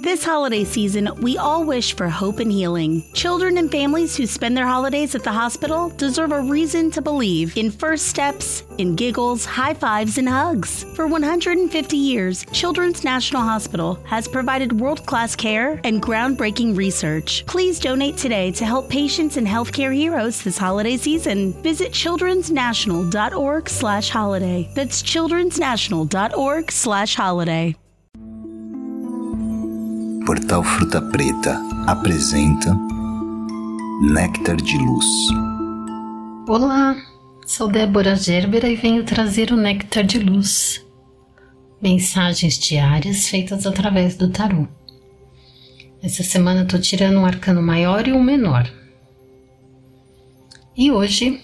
This holiday season, we all wish for hope and healing. Children and families who spend their holidays at the hospital deserve a reason to believe in first steps, in giggles, high fives, and hugs. For 150 years, Children's National Hospital has provided world class care and groundbreaking research. Please donate today to help patients and healthcare heroes this holiday season. Visit childrensnational.org slash holiday. That's childrensnational.org slash holiday. Portal Fruta Preta apresenta Néctar de Luz. Olá, sou Débora Gerbera e venho trazer o Néctar de Luz. Mensagens diárias feitas através do tarô. Essa semana estou tirando um arcano maior e um menor. E hoje,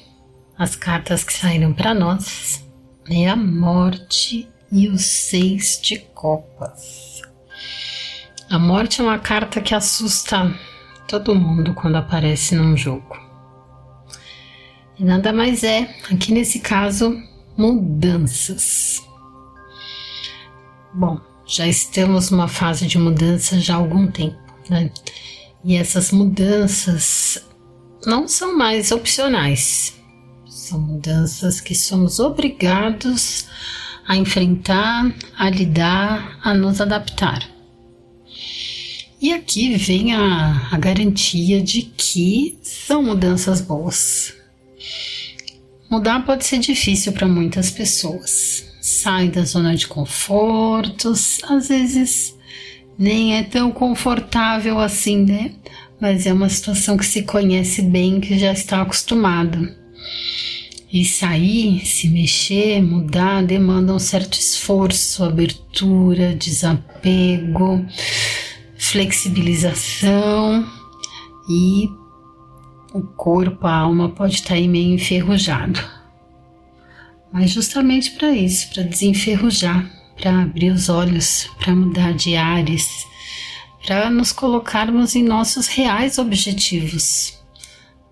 as cartas que saíram para nós é a morte e os seis de copas. A morte é uma carta que assusta todo mundo quando aparece num jogo. E nada mais é, aqui nesse caso, mudanças. Bom, já estamos numa fase de mudança já há algum tempo, né? E essas mudanças não são mais opcionais, são mudanças que somos obrigados a enfrentar, a lidar, a nos adaptar. E aqui vem a, a garantia de que são mudanças boas. Mudar pode ser difícil para muitas pessoas. Sai da zona de confortos, às vezes nem é tão confortável assim, né? Mas é uma situação que se conhece bem, que já está acostumado. E sair, se mexer, mudar, demanda um certo esforço, abertura, desapego flexibilização e o corpo, a alma pode estar aí meio enferrujado. Mas justamente para isso, para desenferrujar, para abrir os olhos, para mudar de ares, para nos colocarmos em nossos reais objetivos,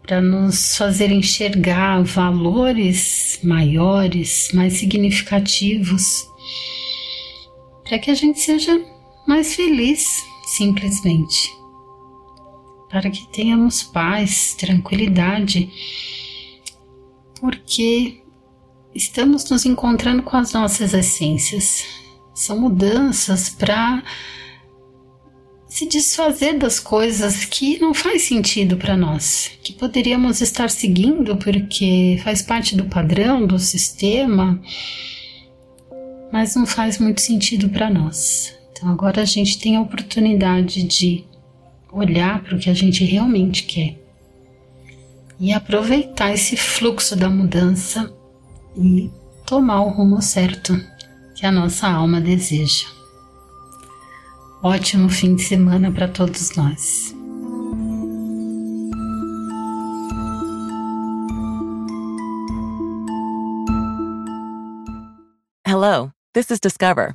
para nos fazer enxergar valores maiores, mais significativos, para que a gente seja mais feliz simplesmente, para que tenhamos paz, tranquilidade, porque estamos nos encontrando com as nossas essências. São mudanças para se desfazer das coisas que não faz sentido para nós, que poderíamos estar seguindo porque faz parte do padrão, do sistema, mas não faz muito sentido para nós. Então agora a gente tem a oportunidade de olhar para o que a gente realmente quer e aproveitar esse fluxo da mudança e tomar o rumo certo que a nossa alma deseja. Ótimo fim de semana para todos nós. Hello, this is Discover.